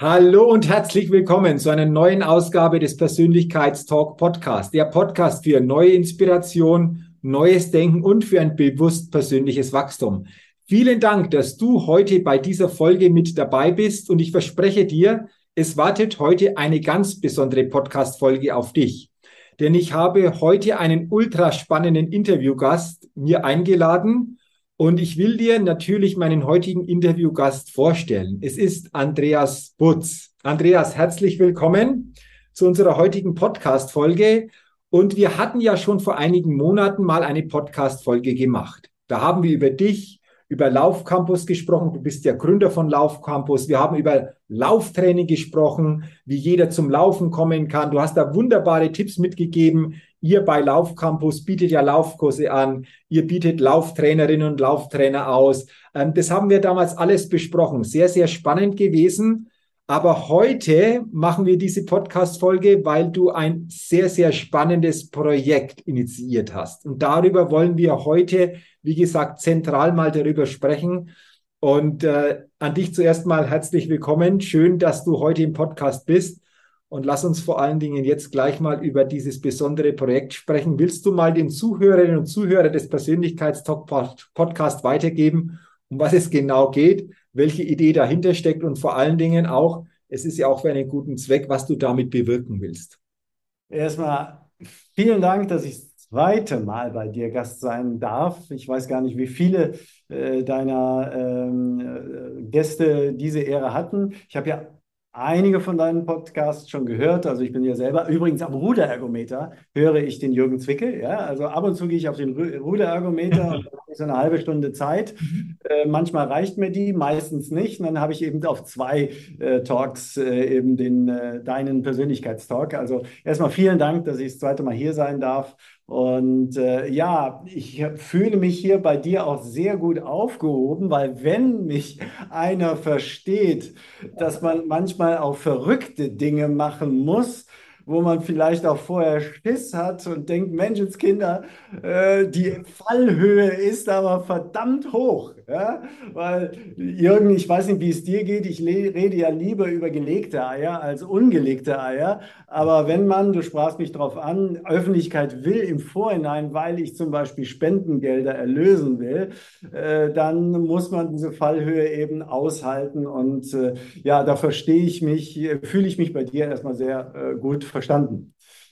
Hallo und herzlich willkommen zu einer neuen Ausgabe des Persönlichkeitstalk Podcast, der Podcast für neue Inspiration, neues Denken und für ein bewusst persönliches Wachstum. Vielen Dank, dass du heute bei dieser Folge mit dabei bist und ich verspreche dir, es wartet heute eine ganz besondere Podcast-Folge auf dich. Denn ich habe heute einen ultra spannenden Interviewgast mir eingeladen und ich will dir natürlich meinen heutigen Interviewgast vorstellen. Es ist Andreas Butz. Andreas, herzlich willkommen zu unserer heutigen Podcast-Folge. Und wir hatten ja schon vor einigen Monaten mal eine Podcast-Folge gemacht. Da haben wir über dich, über Laufcampus gesprochen. Du bist ja Gründer von Laufcampus. Wir haben über Lauftraining gesprochen, wie jeder zum Laufen kommen kann. Du hast da wunderbare Tipps mitgegeben, Ihr bei Laufcampus bietet ja Laufkurse an, ihr bietet Lauftrainerinnen und Lauftrainer aus. Ähm, das haben wir damals alles besprochen. Sehr, sehr spannend gewesen. Aber heute machen wir diese Podcast-Folge, weil du ein sehr, sehr spannendes Projekt initiiert hast. Und darüber wollen wir heute, wie gesagt, zentral mal darüber sprechen. Und äh, an dich zuerst mal herzlich willkommen. Schön, dass du heute im Podcast bist. Und lass uns vor allen Dingen jetzt gleich mal über dieses besondere Projekt sprechen. Willst du mal den Zuhörerinnen und Zuhörern des Persönlichkeitstalk Podcast weitergeben, um was es genau geht, welche Idee dahinter steckt und vor allen Dingen auch, es ist ja auch für einen guten Zweck, was du damit bewirken willst? Erstmal vielen Dank, dass ich das zweite Mal bei dir Gast sein darf. Ich weiß gar nicht, wie viele äh, deiner ähm, äh, Gäste diese Ehre hatten. Ich habe ja einige von deinen Podcasts schon gehört. Also ich bin ja selber, übrigens am Ruderergometer höre ich den Jürgen Zwickel. Ja? Also ab und zu gehe ich auf den Ruderergometer und so eine halbe Stunde Zeit. Mhm. Äh, manchmal reicht mir die, meistens nicht. Und dann habe ich eben auf zwei äh, Talks äh, eben den, äh, deinen Persönlichkeitstalk. Also erstmal vielen Dank, dass ich das zweite Mal hier sein darf. Und äh, ja, ich fühle mich hier bei dir auch sehr gut aufgehoben, weil wenn mich einer versteht, dass man manchmal auch verrückte Dinge machen muss, wo man vielleicht auch vorher Schiss hat und denkt, Menschenskinder, äh, die Fallhöhe ist aber verdammt hoch. Ja? Weil, Jürgen, ich weiß nicht, wie es dir geht, ich rede ja lieber über gelegte Eier als ungelegte Eier. Aber wenn man, du sprachst mich darauf an, Öffentlichkeit will im Vorhinein, weil ich zum Beispiel Spendengelder erlösen will, äh, dann muss man diese Fallhöhe eben aushalten. Und äh, ja, da verstehe ich mich, fühle ich mich bei dir erstmal sehr äh, gut verstanden.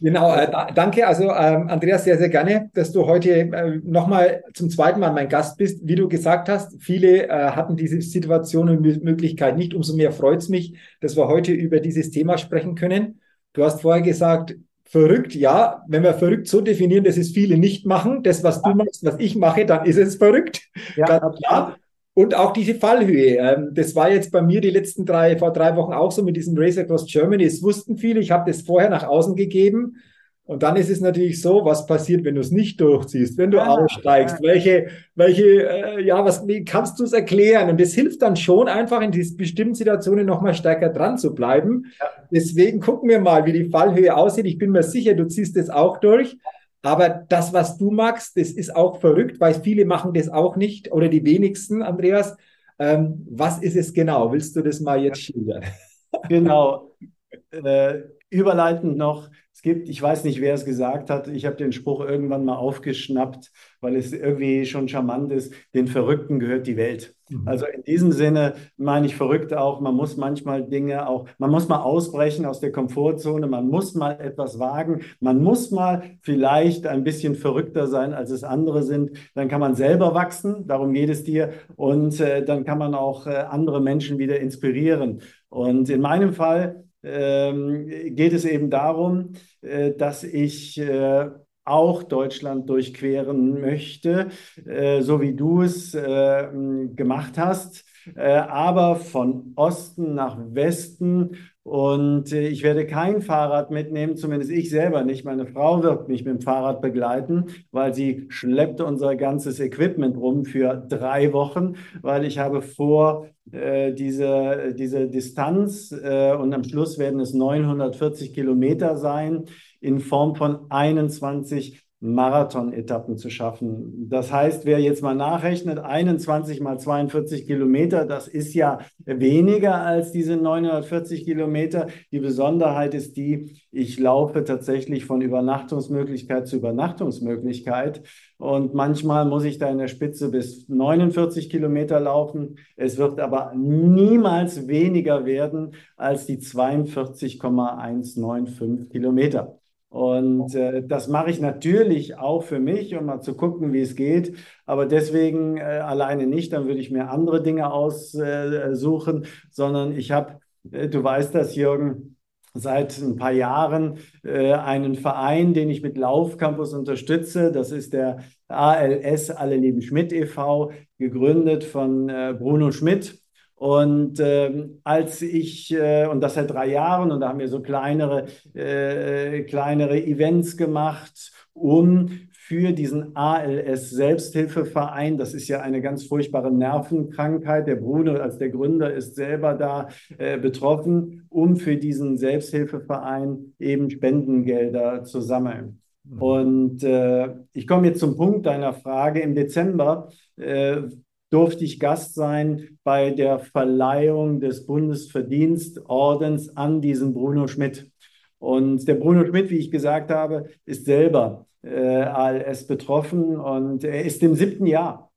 Genau, äh, danke. Also ähm, Andreas, sehr, sehr gerne, dass du heute äh, nochmal zum zweiten Mal mein Gast bist. Wie du gesagt hast, viele äh, hatten diese Situation und Möglichkeit nicht. Umso mehr freut es mich, dass wir heute über dieses Thema sprechen können. Du hast vorher gesagt, verrückt, ja, wenn wir verrückt so definieren, dass es viele nicht machen, das, was du machst, was ich mache, dann ist es verrückt. Ja, Ganz klar. Und auch diese Fallhöhe. Ähm, das war jetzt bei mir die letzten drei, vor drei Wochen auch so mit diesem Race Across Germany. Es wussten viele, ich habe das vorher nach außen gegeben. Und dann ist es natürlich so, was passiert, wenn du es nicht durchziehst, wenn du ja, aussteigst, ja. welche, welche, äh, ja, was, wie kannst du es erklären? Und das hilft dann schon einfach in diesen bestimmten Situationen nochmal stärker dran zu bleiben. Ja. Deswegen gucken wir mal, wie die Fallhöhe aussieht. Ich bin mir sicher, du ziehst es auch durch. Aber das, was du magst, das ist auch verrückt, weil viele machen das auch nicht oder die wenigsten, Andreas. Ähm, was ist es genau? Willst du das mal jetzt schildern? Genau. Äh, überleitend noch, gibt, ich weiß nicht, wer es gesagt hat, ich habe den Spruch irgendwann mal aufgeschnappt, weil es irgendwie schon charmant ist, den Verrückten gehört die Welt. Mhm. Also in diesem Sinne meine ich verrückt auch, man muss manchmal Dinge auch, man muss mal ausbrechen aus der Komfortzone, man muss mal etwas wagen, man muss mal vielleicht ein bisschen verrückter sein, als es andere sind. Dann kann man selber wachsen, darum geht es dir, und äh, dann kann man auch äh, andere Menschen wieder inspirieren. Und in meinem Fall ähm, geht es eben darum, äh, dass ich äh, auch Deutschland durchqueren möchte, äh, so wie du es äh, gemacht hast, äh, aber von Osten nach Westen. Und äh, ich werde kein Fahrrad mitnehmen, zumindest ich selber nicht. Meine Frau wird mich mit dem Fahrrad begleiten, weil sie schleppt unser ganzes Equipment rum für drei Wochen, weil ich habe vor, äh, diese, diese Distanz und am Schluss werden es 940 Kilometer sein in Form von 21 Marathon-Etappen zu schaffen. Das heißt, wer jetzt mal nachrechnet, 21 mal 42 Kilometer, das ist ja weniger als diese 940 Kilometer. Die Besonderheit ist die, ich laufe tatsächlich von Übernachtungsmöglichkeit zu Übernachtungsmöglichkeit. Und manchmal muss ich da in der Spitze bis 49 Kilometer laufen. Es wird aber niemals weniger werden als die 42,195 Kilometer. Und äh, das mache ich natürlich auch für mich, um mal zu gucken, wie es geht. Aber deswegen äh, alleine nicht, dann würde ich mir andere Dinge aussuchen, äh, sondern ich habe, äh, du weißt das, Jürgen, seit ein paar Jahren äh, einen Verein, den ich mit Laufcampus unterstütze. Das ist der ALS Alle Leben Schmidt e.V., gegründet von äh, Bruno Schmidt. Und ähm, als ich, äh, und das seit drei Jahren, und da haben wir so kleinere, äh, kleinere Events gemacht, um für diesen ALS Selbsthilfeverein, das ist ja eine ganz furchtbare Nervenkrankheit, der Bruno als der Gründer ist selber da äh, betroffen, um für diesen Selbsthilfeverein eben Spendengelder zu sammeln. Mhm. Und äh, ich komme jetzt zum Punkt deiner Frage. Im Dezember äh, durfte ich Gast sein bei der Verleihung des Bundesverdienstordens an diesen Bruno Schmidt. Und der Bruno Schmidt, wie ich gesagt habe, ist selber äh, ALS betroffen und er ist im siebten Jahr.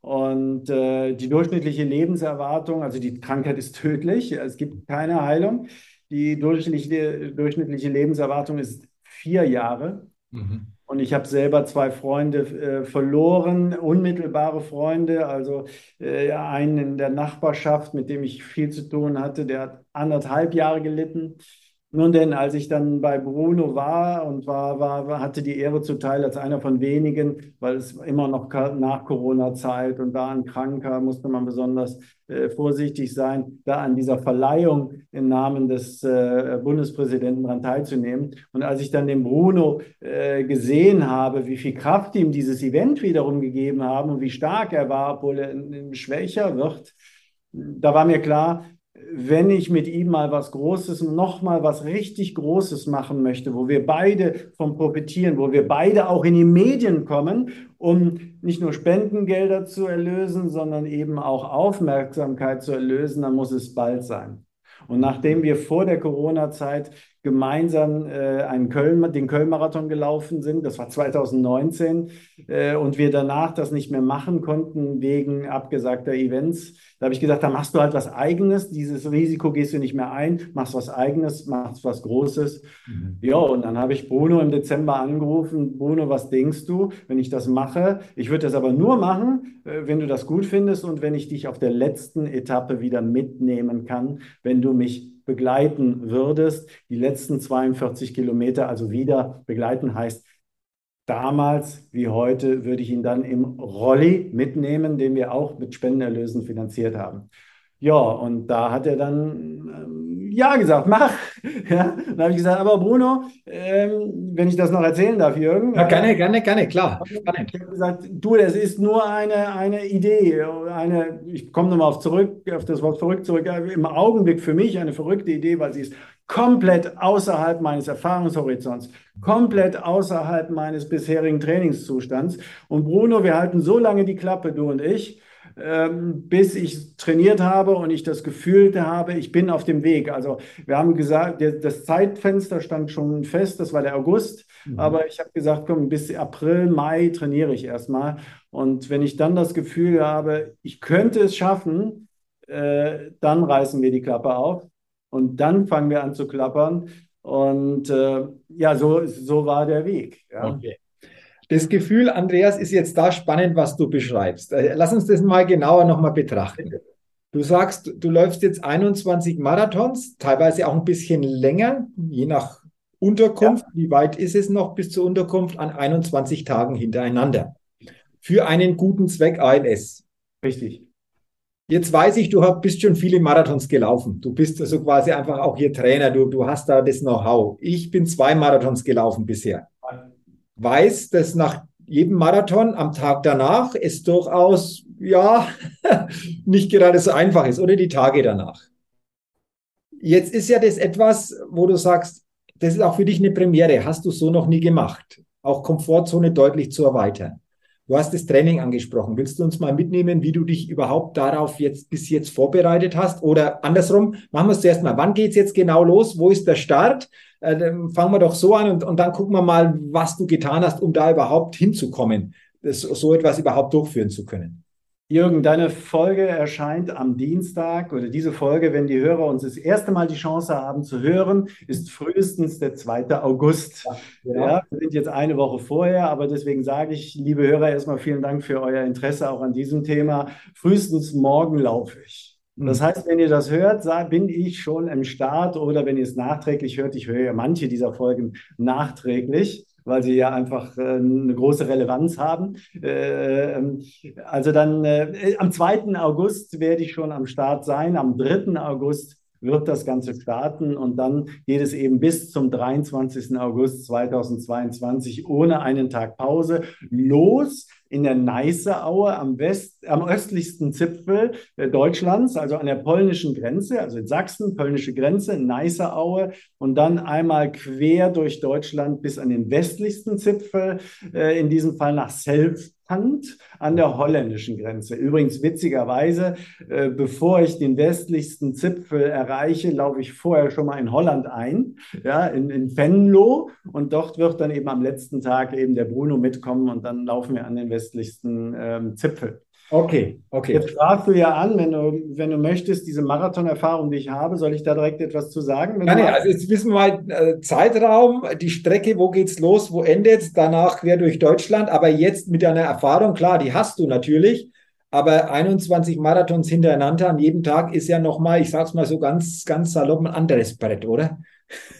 Und äh, die durchschnittliche Lebenserwartung, also die Krankheit ist tödlich, es gibt keine Heilung. Die durchschnittliche, durchschnittliche Lebenserwartung ist vier Jahre. Mhm. Und ich habe selber zwei Freunde äh, verloren, unmittelbare Freunde. Also äh, einen in der Nachbarschaft, mit dem ich viel zu tun hatte, der hat anderthalb Jahre gelitten. Nun denn, als ich dann bei Bruno war und war, war, hatte die Ehre zuteil als einer von wenigen, weil es immer noch nach Corona-Zeit und da ein Kranker musste man besonders äh, vorsichtig sein, da an dieser Verleihung im Namen des äh, Bundespräsidenten daran teilzunehmen. Und als ich dann den Bruno äh, gesehen habe, wie viel Kraft ihm dieses Event wiederum gegeben haben und wie stark er war, obwohl er schwächer wird, da war mir klar, wenn ich mit ihm mal was Großes, noch mal was richtig Großes machen möchte, wo wir beide vom profitieren, wo wir beide auch in die Medien kommen, um nicht nur Spendengelder zu erlösen, sondern eben auch Aufmerksamkeit zu erlösen, dann muss es bald sein. Und nachdem wir vor der Corona-Zeit gemeinsam äh, einen Köln, den Köln-Marathon gelaufen sind. Das war 2019. Äh, und wir danach das nicht mehr machen konnten wegen abgesagter Events. Da habe ich gesagt, da machst du halt was Eigenes. Dieses Risiko gehst du nicht mehr ein, machst was Eigenes, machst was Großes. Mhm. Ja, und dann habe ich Bruno im Dezember angerufen. Bruno, was denkst du, wenn ich das mache? Ich würde das aber nur machen, äh, wenn du das gut findest und wenn ich dich auf der letzten Etappe wieder mitnehmen kann, wenn du mich begleiten würdest. Die letzten 42 Kilometer also wieder begleiten heißt, damals wie heute würde ich ihn dann im Rolli mitnehmen, den wir auch mit Spendenerlösen finanziert haben. Ja, und da hat er dann ähm, ja gesagt, mach. Ja, dann habe ich gesagt, aber Bruno, ähm, wenn ich das noch erzählen darf, Jürgen. Ja, gerne, gerne, gerne, klar. Ich habe gesagt, du, das ist nur eine, eine Idee, eine, ich komme nochmal auf, zurück, auf das Wort verrückt zurück, im Augenblick für mich eine verrückte Idee, weil sie ist komplett außerhalb meines Erfahrungshorizonts, komplett außerhalb meines bisherigen Trainingszustands. Und Bruno, wir halten so lange die Klappe, du und ich, ähm, bis ich trainiert habe und ich das Gefühl habe, ich bin auf dem Weg. Also wir haben gesagt, das Zeitfenster stand schon fest, das war der August, mhm. aber ich habe gesagt, komm, bis April, Mai trainiere ich erstmal. Und wenn ich dann das Gefühl habe, ich könnte es schaffen, äh, dann reißen wir die Klappe auf und dann fangen wir an zu klappern. Und äh, ja, so, so war der Weg. Ja. Okay. Das Gefühl, Andreas, ist jetzt da spannend, was du beschreibst. Äh, lass uns das mal genauer nochmal betrachten. Du sagst, du läufst jetzt 21 Marathons, teilweise auch ein bisschen länger, je nach Unterkunft. Ja. Wie weit ist es noch bis zur Unterkunft an 21 Tagen hintereinander? Für einen guten Zweck ALS. Richtig. Jetzt weiß ich, du bist schon viele Marathons gelaufen. Du bist also quasi einfach auch hier Trainer. Du, du hast da das Know-how. Ich bin zwei Marathons gelaufen bisher. Weiß, dass nach jedem Marathon am Tag danach es durchaus, ja, nicht gerade so einfach ist oder die Tage danach. Jetzt ist ja das etwas, wo du sagst, das ist auch für dich eine Premiere. Hast du so noch nie gemacht. Auch Komfortzone deutlich zu erweitern. Du hast das Training angesprochen. Willst du uns mal mitnehmen, wie du dich überhaupt darauf jetzt bis jetzt vorbereitet hast? Oder andersrum, machen wir es zuerst mal. Wann geht es jetzt genau los? Wo ist der Start? Äh, fangen wir doch so an und, und dann gucken wir mal, was du getan hast, um da überhaupt hinzukommen, das, so etwas überhaupt durchführen zu können. Jürgen, deine Folge erscheint am Dienstag oder diese Folge, wenn die Hörer uns das erste Mal die Chance haben zu hören, ist frühestens der 2. August. Ja, genau. ja, wir sind jetzt eine Woche vorher, aber deswegen sage ich, liebe Hörer, erstmal vielen Dank für euer Interesse auch an diesem Thema. Frühestens morgen laufe ich. Das mhm. heißt, wenn ihr das hört, bin ich schon im Start oder wenn ihr es nachträglich hört, ich höre ja manche dieser Folgen nachträglich weil sie ja einfach äh, eine große Relevanz haben. Äh, also dann äh, am 2. August werde ich schon am Start sein. Am 3. August wird das Ganze starten und dann geht es eben bis zum 23. August 2022 ohne einen Tag Pause los in der Neißeaue am, West, am östlichsten Zipfel Deutschlands, also an der polnischen Grenze, also in Sachsen, polnische Grenze, Neißeaue und dann einmal quer durch Deutschland bis an den westlichsten Zipfel, äh, in diesem Fall nach Self Hand an der holländischen Grenze. Übrigens witzigerweise, äh, bevor ich den westlichsten Zipfel erreiche, laufe ich vorher schon mal in Holland ein, ja, in, in Venlo. Und dort wird dann eben am letzten Tag eben der Bruno mitkommen und dann laufen wir an den westlichsten ähm, Zipfel. Okay, okay. Jetzt fragst du ja an, wenn du, wenn du möchtest, diese Marathonerfahrung, die ich habe, soll ich da direkt etwas zu sagen? Nein, also jetzt wissen wir mal äh, Zeitraum, die Strecke, wo geht's los, wo endet danach quer durch Deutschland. Aber jetzt mit deiner Erfahrung, klar, die hast du natürlich. Aber 21 Marathons hintereinander an jedem Tag ist ja nochmal, ich sag's mal so ganz, ganz salopp, ein anderes Brett, oder?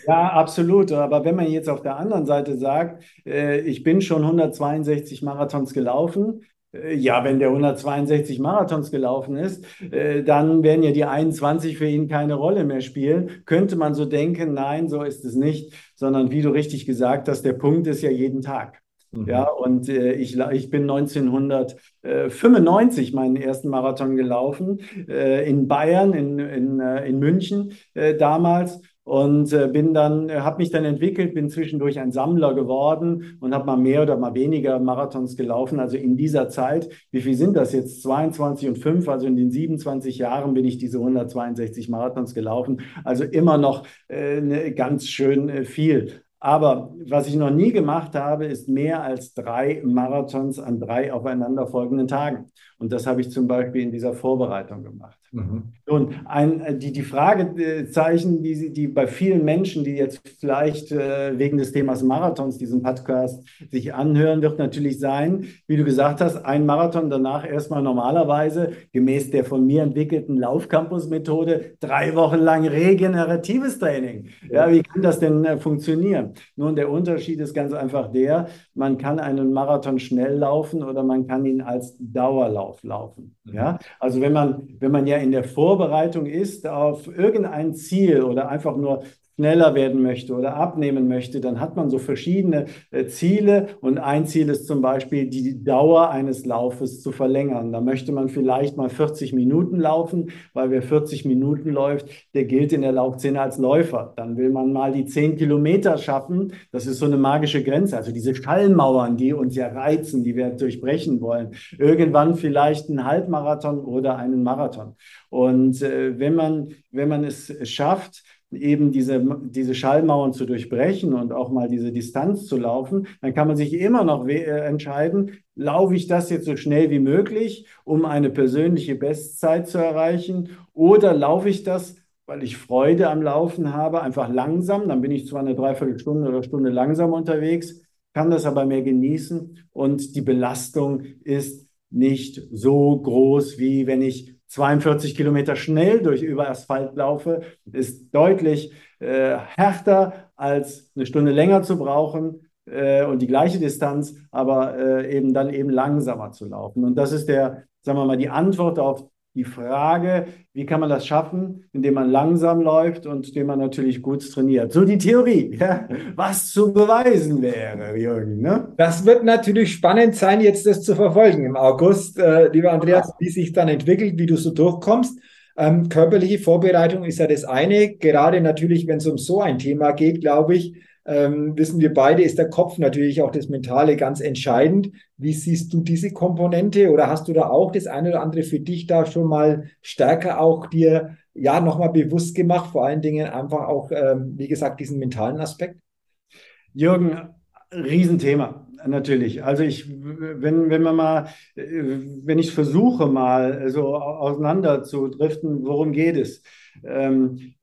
Ja, absolut. Aber wenn man jetzt auf der anderen Seite sagt, äh, ich bin schon 162 Marathons gelaufen, ja, wenn der 162 Marathons gelaufen ist, äh, dann werden ja die 21 für ihn keine Rolle mehr spielen. Könnte man so denken, nein, so ist es nicht, sondern wie du richtig gesagt hast, der Punkt ist ja jeden Tag. Mhm. Ja, und äh, ich, ich bin 1995 meinen ersten Marathon gelaufen, äh, in Bayern, in, in, äh, in München äh, damals und äh, bin dann, äh, habe mich dann entwickelt, bin zwischendurch ein Sammler geworden und habe mal mehr oder mal weniger Marathons gelaufen. Also in dieser Zeit, wie viel sind das jetzt? 22 und 5, also in den 27 Jahren bin ich diese 162 Marathons gelaufen. Also immer noch äh, ne, ganz schön äh, viel. Aber was ich noch nie gemacht habe, ist mehr als drei Marathons an drei aufeinanderfolgenden Tagen. Und das habe ich zum Beispiel in dieser Vorbereitung gemacht. Mhm. Und ein, äh, die, die Fragezeichen, die, die bei vielen Menschen, die jetzt vielleicht äh, wegen des Themas Marathons diesen Podcast sich anhören, wird natürlich sein, wie du gesagt hast, ein Marathon danach erstmal normalerweise gemäß der von mir entwickelten Laufcampus-Methode drei Wochen lang regeneratives Training. Ja, wie kann das denn äh, funktionieren? Nun, der Unterschied ist ganz einfach der, man kann einen Marathon schnell laufen oder man kann ihn als Dauerlauf laufen. Mhm. Ja, also wenn man, wenn man ja in der Vorbereitung ist auf irgendein Ziel oder einfach nur schneller werden möchte oder abnehmen möchte, dann hat man so verschiedene äh, Ziele und ein Ziel ist zum Beispiel die Dauer eines Laufes zu verlängern. Da möchte man vielleicht mal 40 Minuten laufen, weil wer 40 Minuten läuft, der gilt in der Laufszene als Läufer. Dann will man mal die 10 Kilometer schaffen. Das ist so eine magische Grenze, also diese Schallmauern, die uns ja reizen, die wir durchbrechen wollen. Irgendwann vielleicht einen Halbmarathon oder einen Marathon. Und äh, wenn man, wenn man es schafft, eben diese, diese Schallmauern zu durchbrechen und auch mal diese Distanz zu laufen, dann kann man sich immer noch äh, entscheiden, laufe ich das jetzt so schnell wie möglich, um eine persönliche Bestzeit zu erreichen, oder laufe ich das, weil ich Freude am Laufen habe, einfach langsam, dann bin ich zwar eine Dreiviertelstunde oder Stunde langsam unterwegs, kann das aber mehr genießen und die Belastung ist nicht so groß, wie wenn ich 42 Kilometer schnell durch über Asphalt laufe, ist deutlich äh, härter als eine Stunde länger zu brauchen äh, und die gleiche Distanz, aber äh, eben dann eben langsamer zu laufen. Und das ist der, sagen wir mal, die Antwort auf die Frage, wie kann man das schaffen, indem man langsam läuft und indem man natürlich gut trainiert. So die Theorie, ja, was zu beweisen wäre, Jürgen. Ne? Das wird natürlich spannend sein, jetzt das zu verfolgen im August, äh, lieber Andreas, wie sich dann entwickelt, wie du so durchkommst. Ähm, körperliche Vorbereitung ist ja das eine, gerade natürlich, wenn es um so ein Thema geht, glaube ich, ähm, wissen wir beide, ist der Kopf natürlich auch das Mentale ganz entscheidend. Wie siehst du diese Komponente oder hast du da auch das eine oder andere für dich da schon mal stärker auch dir ja nochmal bewusst gemacht, vor allen Dingen einfach auch, ähm, wie gesagt, diesen mentalen Aspekt? Jürgen, Riesenthema. Natürlich. Also ich, wenn, wenn man mal, wenn ich versuche mal so auseinander zu driften, worum geht es? Ähm,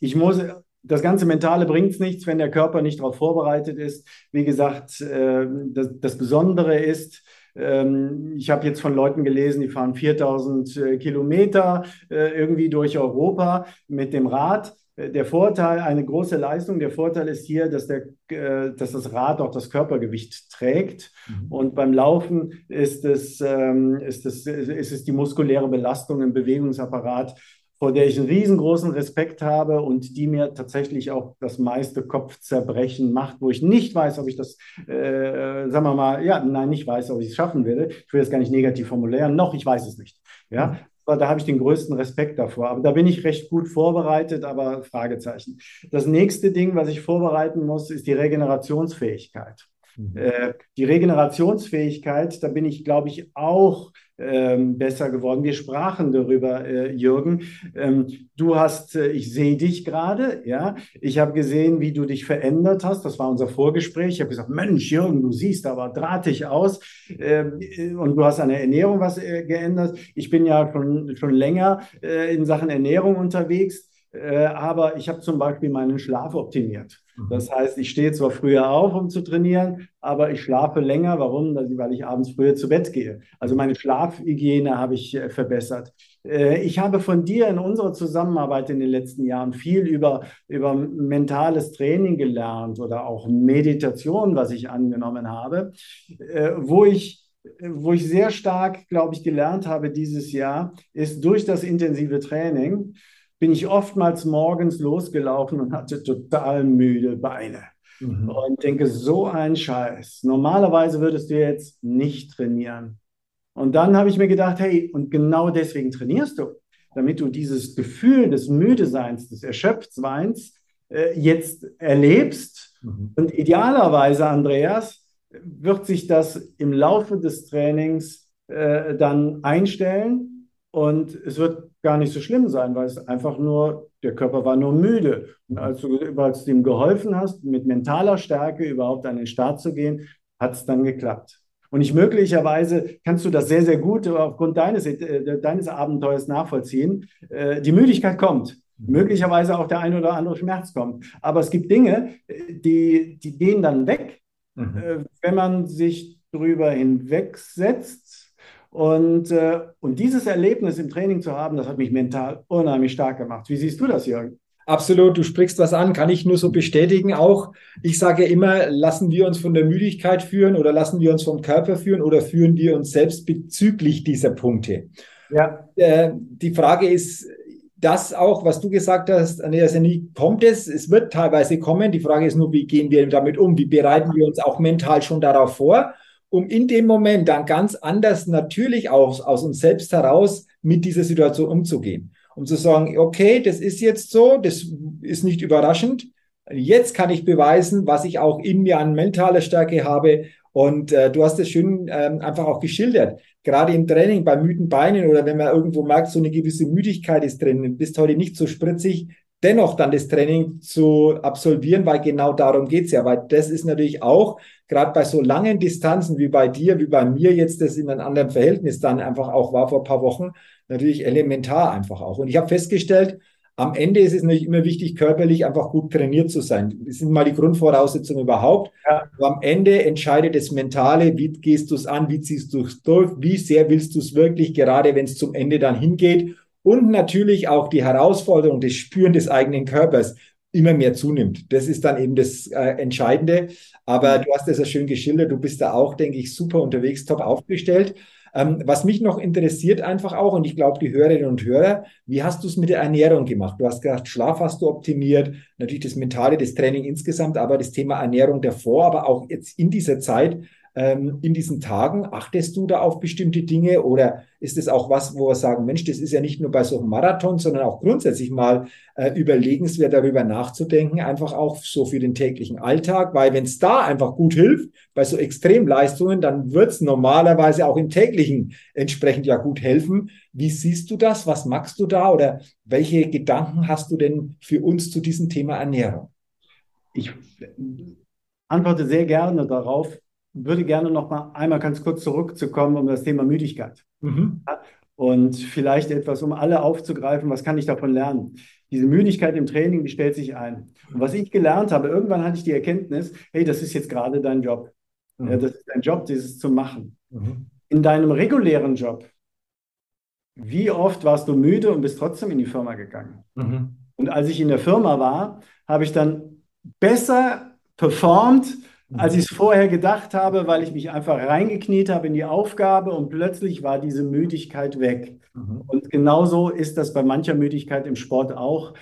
ich muss das ganze Mentale bringt es nichts, wenn der Körper nicht darauf vorbereitet ist. Wie gesagt, äh, das, das, Besondere ist, ähm, ich habe jetzt von Leuten gelesen, die fahren 4000 äh, Kilometer äh, irgendwie durch Europa mit dem Rad. Äh, der Vorteil, eine große Leistung, der Vorteil ist hier, dass, der, dass das Rad auch das Körpergewicht trägt. Mhm. Und beim Laufen ist es, ähm, ist, es, ist es die muskuläre Belastung im Bewegungsapparat, vor der ich einen riesengroßen Respekt habe und die mir tatsächlich auch das meiste Kopfzerbrechen macht, wo ich nicht weiß, ob ich das, äh, sagen wir mal, ja, nein, nicht weiß, ob ich es schaffen werde. Ich will das gar nicht negativ formulieren, noch, ich weiß es nicht. Ja, mhm. aber da habe ich den größten Respekt davor. Aber da bin ich recht gut vorbereitet, aber Fragezeichen. Das nächste Ding, was ich vorbereiten muss, ist die Regenerationsfähigkeit. Mhm. Äh, die Regenerationsfähigkeit, da bin ich, glaube ich, auch ähm, besser geworden. Wir sprachen darüber, äh, Jürgen. Ähm, du hast, äh, ich sehe dich gerade, ja. Ich habe gesehen, wie du dich verändert hast. Das war unser Vorgespräch. Ich habe gesagt, Mensch, Jürgen, du siehst aber drahtig aus. Ähm, äh, und du hast an der Ernährung was äh, geändert. Ich bin ja schon, schon länger äh, in Sachen Ernährung unterwegs. Aber ich habe zum Beispiel meinen Schlaf optimiert. Mhm. Das heißt, ich stehe zwar früher auf, um zu trainieren, aber ich schlafe länger. Warum? Weil ich abends früher zu Bett gehe. Also meine Schlafhygiene habe ich äh, verbessert. Äh, ich habe von dir in unserer Zusammenarbeit in den letzten Jahren viel über, über mentales Training gelernt oder auch Meditation, was ich angenommen habe, wo ich wo ich sehr stark, glaube ich, gelernt habe dieses Jahr, ist durch das intensive Training, bin ich oftmals morgens losgelaufen und hatte total müde Beine. Mhm. Und denke, so ein Scheiß. Normalerweise würdest du jetzt nicht trainieren. Und dann habe ich mir gedacht, hey, und genau deswegen trainierst du, damit du dieses Gefühl des Müdeseins, des Erschöpftseins äh, jetzt erlebst. Mhm. Und idealerweise, Andreas, wird sich das im Laufe des Trainings äh, dann einstellen und es wird gar nicht so schlimm sein, weil es einfach nur, der Körper war nur müde. Und als du, du ihm geholfen hast, mit mentaler Stärke überhaupt an den Start zu gehen, hat es dann geklappt. Und ich möglicherweise kannst du das sehr, sehr gut aufgrund deines, äh, deines Abenteuers nachvollziehen. Äh, die Müdigkeit kommt. Möglicherweise auch der ein oder andere Schmerz kommt. Aber es gibt Dinge, die, die gehen dann weg, mhm. äh, wenn man sich drüber hinwegsetzt und, äh, und dieses Erlebnis im Training zu haben, das hat mich mental unheimlich stark gemacht. Wie siehst du das, Jürgen? Absolut, du sprichst was an, kann ich nur so bestätigen auch. Ich sage immer, lassen wir uns von der Müdigkeit führen oder lassen wir uns vom Körper führen oder führen wir uns selbst bezüglich dieser Punkte? Ja. Äh, die Frage ist, das auch, was du gesagt hast, nie kommt es, es wird teilweise kommen. Die Frage ist nur, wie gehen wir damit um? Wie bereiten wir uns auch mental schon darauf vor, um in dem Moment dann ganz anders natürlich auch aus uns selbst heraus mit dieser Situation umzugehen. Um zu sagen, okay, das ist jetzt so, das ist nicht überraschend. Jetzt kann ich beweisen, was ich auch in mir an mentaler Stärke habe. Und äh, du hast es schön ähm, einfach auch geschildert gerade im Training bei müden Beinen oder wenn man irgendwo merkt, so eine gewisse Müdigkeit ist drin, bist heute nicht so spritzig, dennoch dann das Training zu absolvieren, weil genau darum geht's ja, weil das ist natürlich auch, gerade bei so langen Distanzen wie bei dir, wie bei mir jetzt, das in einem anderen Verhältnis dann einfach auch war vor ein paar Wochen, natürlich elementar einfach auch. Und ich habe festgestellt, am Ende ist es natürlich immer wichtig, körperlich einfach gut trainiert zu sein. Das sind mal die Grundvoraussetzungen überhaupt. Ja. am Ende entscheidet das Mentale, wie gehst du es an, wie ziehst du es durch, wie sehr willst du es wirklich, gerade wenn es zum Ende dann hingeht. Und natürlich auch die Herausforderung, das Spüren des eigenen Körpers immer mehr zunimmt. Das ist dann eben das äh, Entscheidende. Aber du hast das ja schön geschildert. Du bist da auch, denke ich, super unterwegs, top aufgestellt. Ähm, was mich noch interessiert einfach auch, und ich glaube, die Hörerinnen und Hörer, wie hast du es mit der Ernährung gemacht? Du hast gesagt, Schlaf hast du optimiert, natürlich das Mentale, das Training insgesamt, aber das Thema Ernährung davor, aber auch jetzt in dieser Zeit, ähm, in diesen Tagen? Achtest du da auf bestimmte Dinge oder ist es auch was, wo wir sagen, Mensch, das ist ja nicht nur bei so einem Marathon, sondern auch grundsätzlich mal äh, überlegenswert darüber nachzudenken, einfach auch so für den täglichen Alltag, weil wenn es da einfach gut hilft, bei so Extremleistungen, dann wird es normalerweise auch im täglichen entsprechend ja gut helfen. Wie siehst du das? Was magst du da oder welche Gedanken hast du denn für uns zu diesem Thema Ernährung? Ich antworte sehr gerne darauf, würde gerne noch mal einmal ganz kurz zurückzukommen um das Thema Müdigkeit. Mhm. Und vielleicht etwas, um alle aufzugreifen, was kann ich davon lernen? Diese Müdigkeit im Training, die stellt sich ein. Und was ich gelernt habe, irgendwann hatte ich die Erkenntnis, hey, das ist jetzt gerade dein Job. Mhm. Ja, das ist dein Job, dieses zu machen. Mhm. In deinem regulären Job, wie oft warst du müde und bist trotzdem in die Firma gegangen? Mhm. Und als ich in der Firma war, habe ich dann besser performt, als ich es vorher gedacht habe, weil ich mich einfach reingekniet habe in die Aufgabe und plötzlich war diese Müdigkeit weg. Mhm. Und genauso ist das bei mancher Müdigkeit im Sport auch.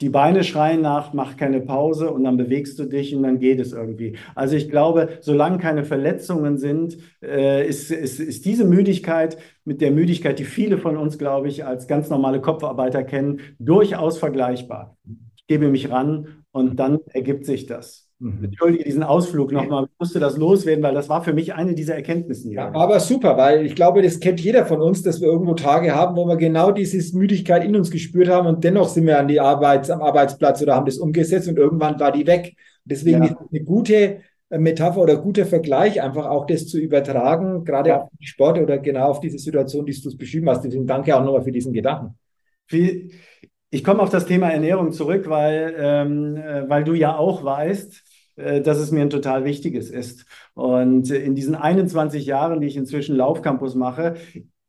Die Beine schreien nach, mach keine Pause und dann bewegst du dich und dann geht es irgendwie. Also ich glaube, solange keine Verletzungen sind, äh, ist, ist, ist diese Müdigkeit mit der Müdigkeit, die viele von uns, glaube ich, als ganz normale Kopfarbeiter kennen, durchaus vergleichbar. Ich gebe mich ran und dann ergibt sich das. Mhm. Entschuldige diesen Ausflug nochmal. Ich musste das loswerden, weil das war für mich eine dieser Erkenntnisse. Ja, aber super, weil ich glaube, das kennt jeder von uns, dass wir irgendwo Tage haben, wo wir genau diese Müdigkeit in uns gespürt haben und dennoch sind wir an die Arbeit, am Arbeitsplatz oder haben das umgesetzt und irgendwann war die weg. Deswegen ja. ist eine gute äh, Metapher oder guter Vergleich, einfach auch das zu übertragen, gerade ja. auf die Sport oder genau auf diese Situation, die du es beschrieben hast. Deswegen danke auch nochmal für diesen Gedanken. Viel, ich komme auf das Thema Ernährung zurück, weil, ähm, äh, weil du ja auch weißt, dass es mir ein total wichtiges ist. Und in diesen 21 Jahren, die ich inzwischen Laufcampus mache,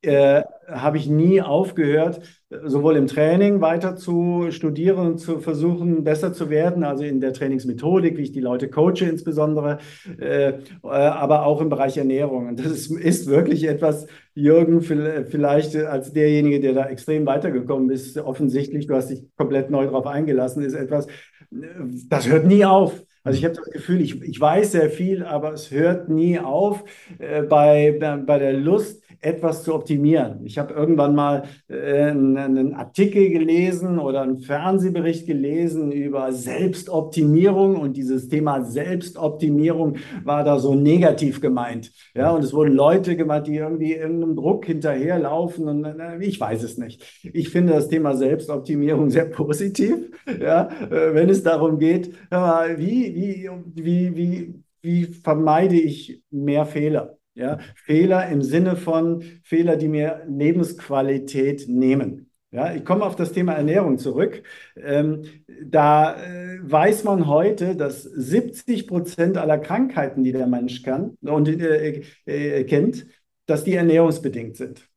äh, habe ich nie aufgehört, sowohl im Training weiter zu studieren und zu versuchen, besser zu werden, also in der Trainingsmethodik, wie ich die Leute coache insbesondere, äh, äh aber auch im Bereich Ernährung. Und das ist, ist wirklich etwas, Jürgen, vielleicht als derjenige, der da extrem weitergekommen ist, offensichtlich, du hast dich komplett neu darauf eingelassen, ist etwas, das hört nie auf. Also ich habe das Gefühl, ich, ich weiß sehr viel, aber es hört nie auf. Äh, bei, bei der Lust, etwas zu optimieren. Ich habe irgendwann mal äh, einen Artikel gelesen oder einen Fernsehbericht gelesen über Selbstoptimierung und dieses Thema Selbstoptimierung war da so negativ gemeint. Ja, und es wurden Leute gemeint, die irgendwie irgendeinem Druck hinterherlaufen und äh, ich weiß es nicht. Ich finde das Thema Selbstoptimierung sehr positiv, ja, äh, wenn es darum geht, wie, wie, wie, wie, wie vermeide ich mehr Fehler? Ja, Fehler im Sinne von Fehler, die mir Lebensqualität nehmen. Ja, ich komme auf das Thema Ernährung zurück. Ähm, da äh, weiß man heute, dass 70 Prozent aller Krankheiten, die der Mensch kann und äh, äh, kennt, dass die ernährungsbedingt sind.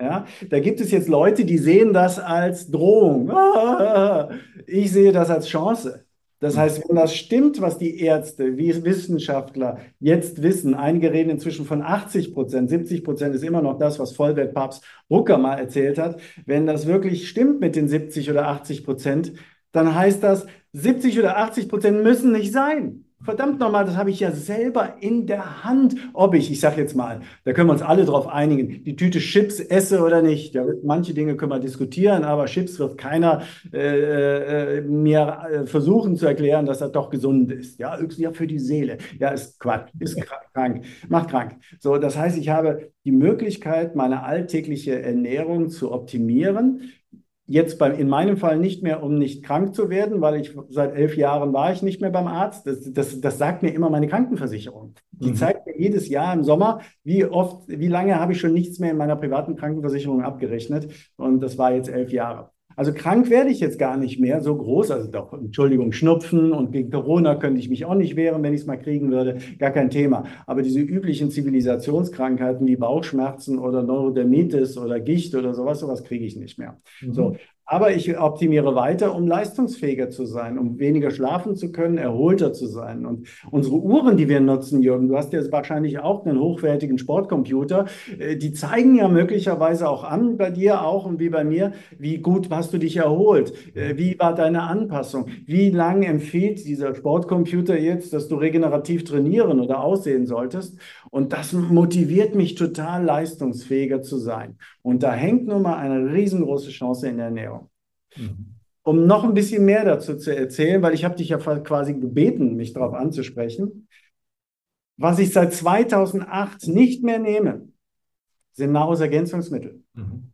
Ja, da gibt es jetzt Leute, die sehen das als Drohung. Ich sehe das als Chance. Das heißt, wenn das stimmt, was die Ärzte, wie Wissenschaftler jetzt wissen, einige reden inzwischen von 80 Prozent, 70 Prozent ist immer noch das, was Vollwertpapst Rucker mal erzählt hat. Wenn das wirklich stimmt mit den 70 oder 80 Prozent, dann heißt das, 70 oder 80 Prozent müssen nicht sein. Verdammt nochmal, das habe ich ja selber in der Hand, ob ich, ich sage jetzt mal, da können wir uns alle drauf einigen, die Tüte Chips esse oder nicht. Ja, manche Dinge können wir diskutieren, aber Chips wird keiner äh, äh, mir äh, versuchen zu erklären, dass das doch gesund ist. Ja, ja, für die Seele. Ja, ist Quatsch, ist krank, macht krank. So, das heißt, ich habe die Möglichkeit, meine alltägliche Ernährung zu optimieren Jetzt bei, in meinem Fall nicht mehr, um nicht krank zu werden, weil ich seit elf Jahren war ich nicht mehr beim Arzt. Das, das, das sagt mir immer meine Krankenversicherung. Die mhm. zeigt mir jedes Jahr im Sommer, wie oft, wie lange habe ich schon nichts mehr in meiner privaten Krankenversicherung abgerechnet. Und das war jetzt elf Jahre. Also krank werde ich jetzt gar nicht mehr so groß. Also doch, Entschuldigung, Schnupfen und gegen Corona könnte ich mich auch nicht wehren, wenn ich es mal kriegen würde. Gar kein Thema. Aber diese üblichen Zivilisationskrankheiten wie Bauchschmerzen oder Neurodermitis oder Gicht oder sowas, sowas kriege ich nicht mehr. Mhm. So. Aber ich optimiere weiter, um leistungsfähiger zu sein, um weniger schlafen zu können, erholter zu sein. Und unsere Uhren, die wir nutzen, Jürgen, du hast ja wahrscheinlich auch einen hochwertigen Sportcomputer, äh, die zeigen ja möglicherweise auch an, bei dir auch und wie bei mir, wie gut hast du dich erholt, äh, wie war deine Anpassung, wie lange empfiehlt dieser Sportcomputer jetzt, dass du regenerativ trainieren oder aussehen solltest. Und das motiviert mich total, leistungsfähiger zu sein. Und da hängt nun mal eine riesengroße Chance in der Ernährung. Mhm. Um noch ein bisschen mehr dazu zu erzählen, weil ich habe dich ja quasi gebeten, mich darauf anzusprechen. Was ich seit 2008 nicht mehr nehme, sind Nahrungsergänzungsmittel. Mhm.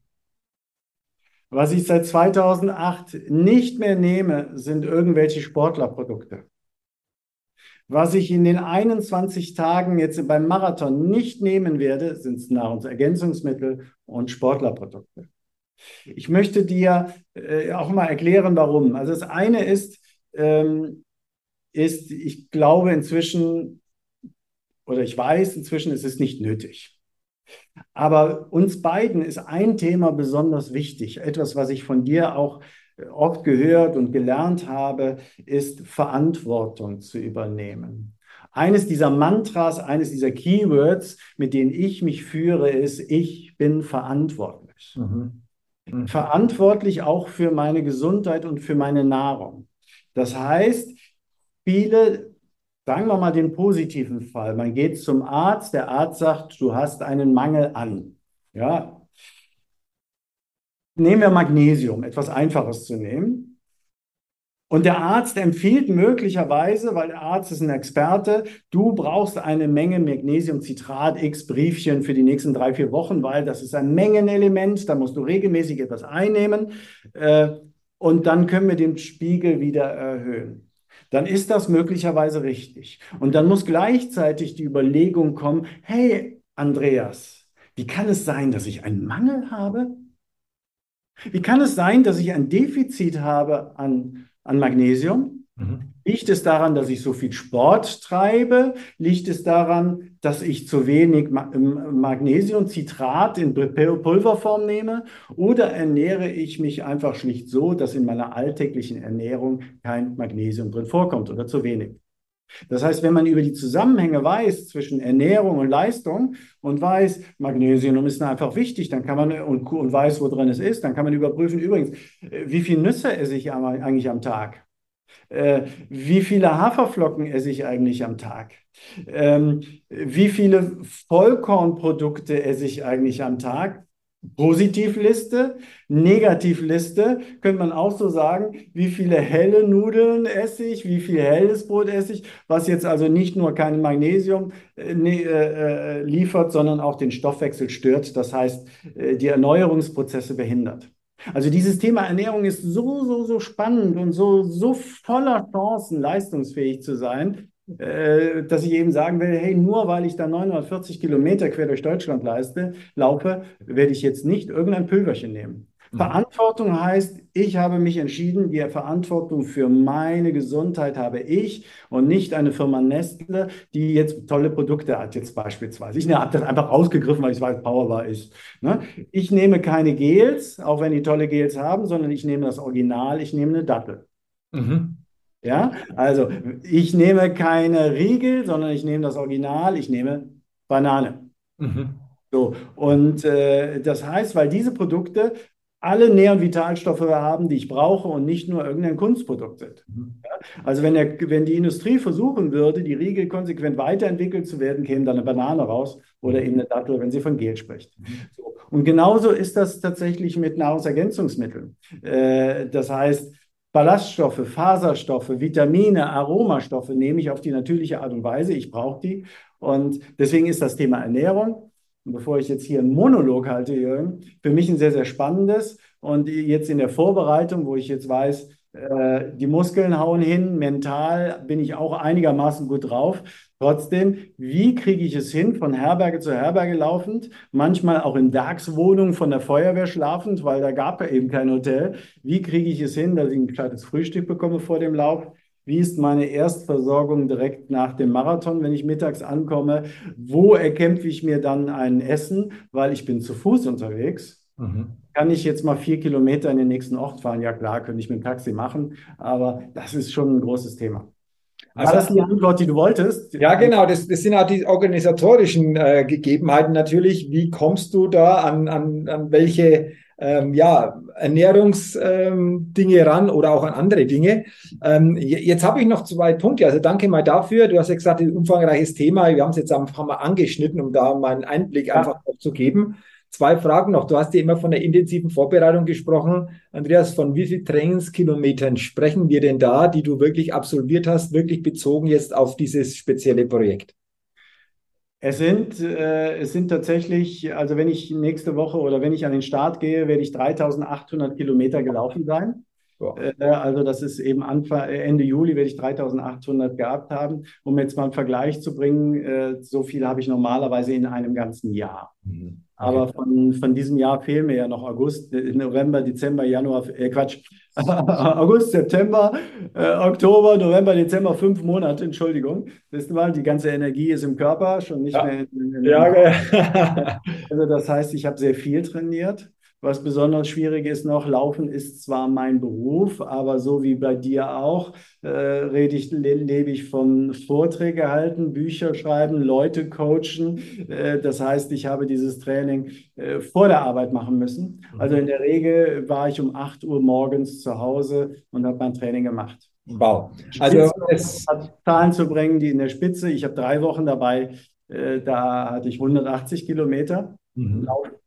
Was ich seit 2008 nicht mehr nehme, sind irgendwelche Sportlerprodukte. Was ich in den 21 Tagen jetzt beim Marathon nicht nehmen werde, sind Nahrungsergänzungsmittel und Sportlerprodukte. Ich möchte dir äh, auch mal erklären, warum. Also das eine ist, ähm, ist, ich glaube inzwischen, oder ich weiß inzwischen, es ist nicht nötig. Aber uns beiden ist ein Thema besonders wichtig, etwas, was ich von dir auch oft gehört und gelernt habe, ist Verantwortung zu übernehmen. Eines dieser Mantras, eines dieser Keywords, mit denen ich mich führe, ist, ich bin verantwortlich. Mhm. Mhm. Verantwortlich auch für meine Gesundheit und für meine Nahrung. Das heißt, viele, sagen wir mal den positiven Fall, man geht zum Arzt, der Arzt sagt, du hast einen Mangel an. Ja, Nehmen wir Magnesium, etwas Einfaches zu nehmen. Und der Arzt empfiehlt möglicherweise, weil der Arzt ist ein Experte, du brauchst eine Menge Magnesiumcitrat X Briefchen für die nächsten drei, vier Wochen, weil das ist ein Mengenelement, da musst du regelmäßig etwas einnehmen äh, und dann können wir den Spiegel wieder erhöhen. Dann ist das möglicherweise richtig. Und dann muss gleichzeitig die Überlegung kommen, hey Andreas, wie kann es sein, dass ich einen Mangel habe? Wie kann es sein, dass ich ein Defizit habe an, an Magnesium? Mhm. Liegt es daran, dass ich so viel Sport treibe? Liegt es daran, dass ich zu wenig ähm, Magnesiumcitrat in Pulverform nehme? Oder ernähre ich mich einfach schlicht so, dass in meiner alltäglichen Ernährung kein Magnesium drin vorkommt oder zu wenig? Das heißt, wenn man über die Zusammenhänge weiß zwischen Ernährung und Leistung und weiß, Magnesium ist einfach wichtig, dann kann man und, und weiß, wo drin es ist, dann kann man überprüfen, übrigens, äh, wie viel Nüsse esse ich eigentlich am Tag? Äh, wie viele Haferflocken esse ich eigentlich am Tag? Ähm, wie viele Vollkornprodukte esse ich eigentlich am Tag? Positivliste, Negativliste, könnte man auch so sagen, wie viele helle Nudeln esse ich, wie viel helles Brot esse ich, was jetzt also nicht nur kein Magnesium äh, äh, äh, liefert, sondern auch den Stoffwechsel stört, das heißt, äh, die Erneuerungsprozesse behindert. Also dieses Thema Ernährung ist so, so, so spannend und so, so voller Chancen, leistungsfähig zu sein, äh, dass ich eben sagen will, hey, nur weil ich da 940 Kilometer quer durch Deutschland leiste, laufe, werde ich jetzt nicht irgendein Pülverchen nehmen. Mhm. Verantwortung heißt, ich habe mich entschieden, die Verantwortung für meine Gesundheit habe ich und nicht eine Firma Nestle, die jetzt tolle Produkte hat, jetzt beispielsweise. Ich habe das einfach rausgegriffen, weil ich weiß, Powerbar ist. Ne? Ich nehme keine Gels, auch wenn die tolle Gels haben, sondern ich nehme das Original, ich nehme eine Dattel. Mhm. Ja, also ich nehme keine Riegel, sondern ich nehme das Original, ich nehme Banane. Mhm. So, und äh, das heißt, weil diese Produkte alle Nähr- und Vitalstoffe haben, die ich brauche und nicht nur irgendein Kunstprodukt sind. Mhm. Ja? Also wenn, der, wenn die Industrie versuchen würde, die Riegel konsequent weiterentwickelt zu werden, käme dann eine Banane raus oder mhm. eben eine Dattel, wenn sie von Gel spricht. Mhm. So. Und genauso ist das tatsächlich mit Nahrungsergänzungsmitteln. Äh, das heißt, Ballaststoffe, Faserstoffe, Vitamine, Aromastoffe nehme ich auf die natürliche Art und Weise. Ich brauche die. Und deswegen ist das Thema Ernährung und bevor ich jetzt hier einen Monolog halte, Jürgen, für mich ein sehr, sehr spannendes. Und jetzt in der Vorbereitung, wo ich jetzt weiß, äh, die Muskeln hauen hin, mental bin ich auch einigermaßen gut drauf. Trotzdem, wie kriege ich es hin, von Herberge zu Herberge laufend, manchmal auch in Werkswohnungen von der Feuerwehr schlafend, weil da gab ja eben kein Hotel. Wie kriege ich es hin, dass ich ein kleines Frühstück bekomme vor dem Lauf? Wie ist meine Erstversorgung direkt nach dem Marathon, wenn ich mittags ankomme? Wo erkämpfe ich mir dann ein Essen, weil ich bin zu Fuß unterwegs? Mhm. Kann ich jetzt mal vier Kilometer in den nächsten Ort fahren? Ja klar, könnte ich mit dem Taxi machen, aber das ist schon ein großes Thema. Also, War das die Antwort, die du wolltest? Ja, genau. Das, das sind auch die organisatorischen äh, Gegebenheiten natürlich. Wie kommst du da an, an, an welche ähm, ja, Ernährungsdinge ähm, ran oder auch an andere Dinge. Ähm, jetzt habe ich noch zwei Punkte. Also danke mal dafür. Du hast ja gesagt, ein umfangreiches Thema. Wir haben es jetzt einfach mal angeschnitten, um da mal einen Einblick ja. einfach zu geben. Zwei Fragen noch. Du hast ja immer von der intensiven Vorbereitung gesprochen. Andreas, von wie viel Trainingskilometern sprechen wir denn da, die du wirklich absolviert hast, wirklich bezogen jetzt auf dieses spezielle Projekt? Es sind, äh, es sind tatsächlich, also wenn ich nächste Woche oder wenn ich an den Start gehe, werde ich 3800 Kilometer gelaufen sein. Äh, also das ist eben Anfang, Ende Juli werde ich 3800 gehabt haben. Um jetzt mal einen Vergleich zu bringen, äh, so viel habe ich normalerweise in einem ganzen Jahr. Mhm. Aber von, von diesem Jahr fehlen mir ja noch August, äh, November, Dezember, Januar, äh Quatsch, August, September, äh, Oktober, November, Dezember, fünf Monate, Entschuldigung. Wisst ihr mal, die ganze Energie ist im Körper, schon nicht ja. mehr in, in ja, Also das heißt, ich habe sehr viel trainiert. Was besonders schwierig ist noch, Laufen ist zwar mein Beruf, aber so wie bei dir auch, äh, rede ich, lebe ich von Vorträge halten, Bücher schreiben, Leute coachen. Äh, das heißt, ich habe dieses Training äh, vor der Arbeit machen müssen. Also in der Regel war ich um 8 Uhr morgens zu Hause und habe mein Training gemacht. Wow. Also es Zahlen zu bringen, die in der Spitze, ich habe drei Wochen dabei, äh, da hatte ich 180 Kilometer mhm. Laufen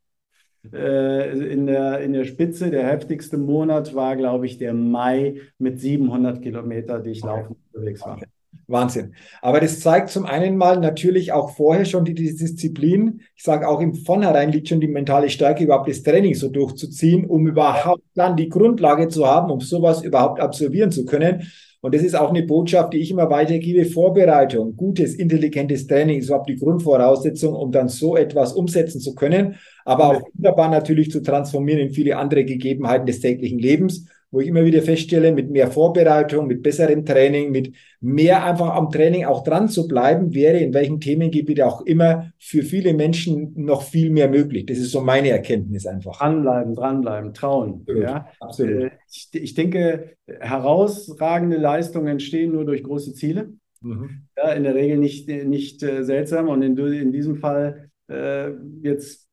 in, der, in der Spitze. Der heftigste Monat war, glaube ich, der Mai mit 700 Kilometer, die ich okay. laufen unterwegs war. Wahnsinn. Aber das zeigt zum einen mal natürlich auch vorher schon die, die Disziplin. Ich sage auch im Vornherein liegt schon die mentale Stärke, überhaupt das Training so durchzuziehen, um überhaupt dann die Grundlage zu haben, um sowas überhaupt absolvieren zu können. Und das ist auch eine Botschaft, die ich immer weitergebe. Vorbereitung, gutes, intelligentes Training ist überhaupt die Grundvoraussetzung, um dann so etwas umsetzen zu können, aber auch wunderbar natürlich zu transformieren in viele andere Gegebenheiten des täglichen Lebens wo ich immer wieder feststelle, mit mehr Vorbereitung, mit besserem Training, mit mehr einfach am Training auch dran zu bleiben, wäre in welchem Themengebiet auch immer für viele Menschen noch viel mehr möglich. Das ist so meine Erkenntnis einfach. Dranbleiben, dranbleiben, trauen. Absolut. Ja? Absolut. Äh, ich, ich denke, herausragende Leistungen entstehen nur durch große Ziele. Mhm. Ja, in der Regel nicht, nicht äh, seltsam und in, in diesem Fall äh, jetzt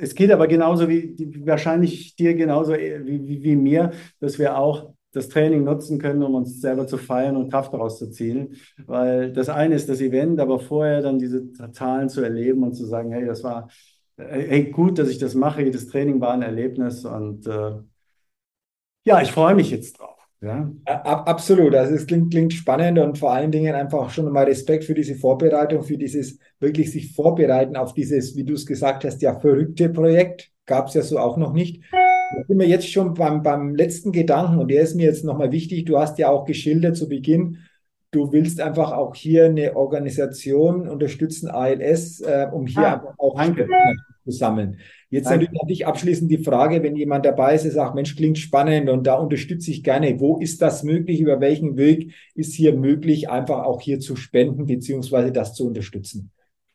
es geht aber genauso wie wahrscheinlich dir genauso wie, wie, wie, mir, dass wir auch das Training nutzen können, um uns selber zu feiern und Kraft daraus zu ziehen. Weil das eine ist das Event, aber vorher dann diese Zahlen zu erleben und zu sagen, hey, das war hey, gut, dass ich das mache. Jedes Training war ein Erlebnis und äh, ja, ich freue mich jetzt drauf. Ja. Absolut. Also es klingt, klingt spannend und vor allen Dingen einfach schon mal Respekt für diese Vorbereitung, für dieses wirklich sich vorbereiten auf dieses, wie du es gesagt hast, ja verrückte Projekt. Gab es ja so auch noch nicht. Da sind wir jetzt schon beim, beim letzten Gedanken und der ist mir jetzt nochmal wichtig. Du hast ja auch geschildert zu Beginn, du willst einfach auch hier eine Organisation unterstützen, ALS, äh, um hier ah, einfach auch danke. zu sammeln. Jetzt Danke. natürlich an dich abschließend die Frage, wenn jemand dabei ist, der sagt, Mensch, klingt spannend und da unterstütze ich gerne. Wo ist das möglich? Über welchen Weg ist hier möglich, einfach auch hier zu spenden, beziehungsweise das zu unterstützen?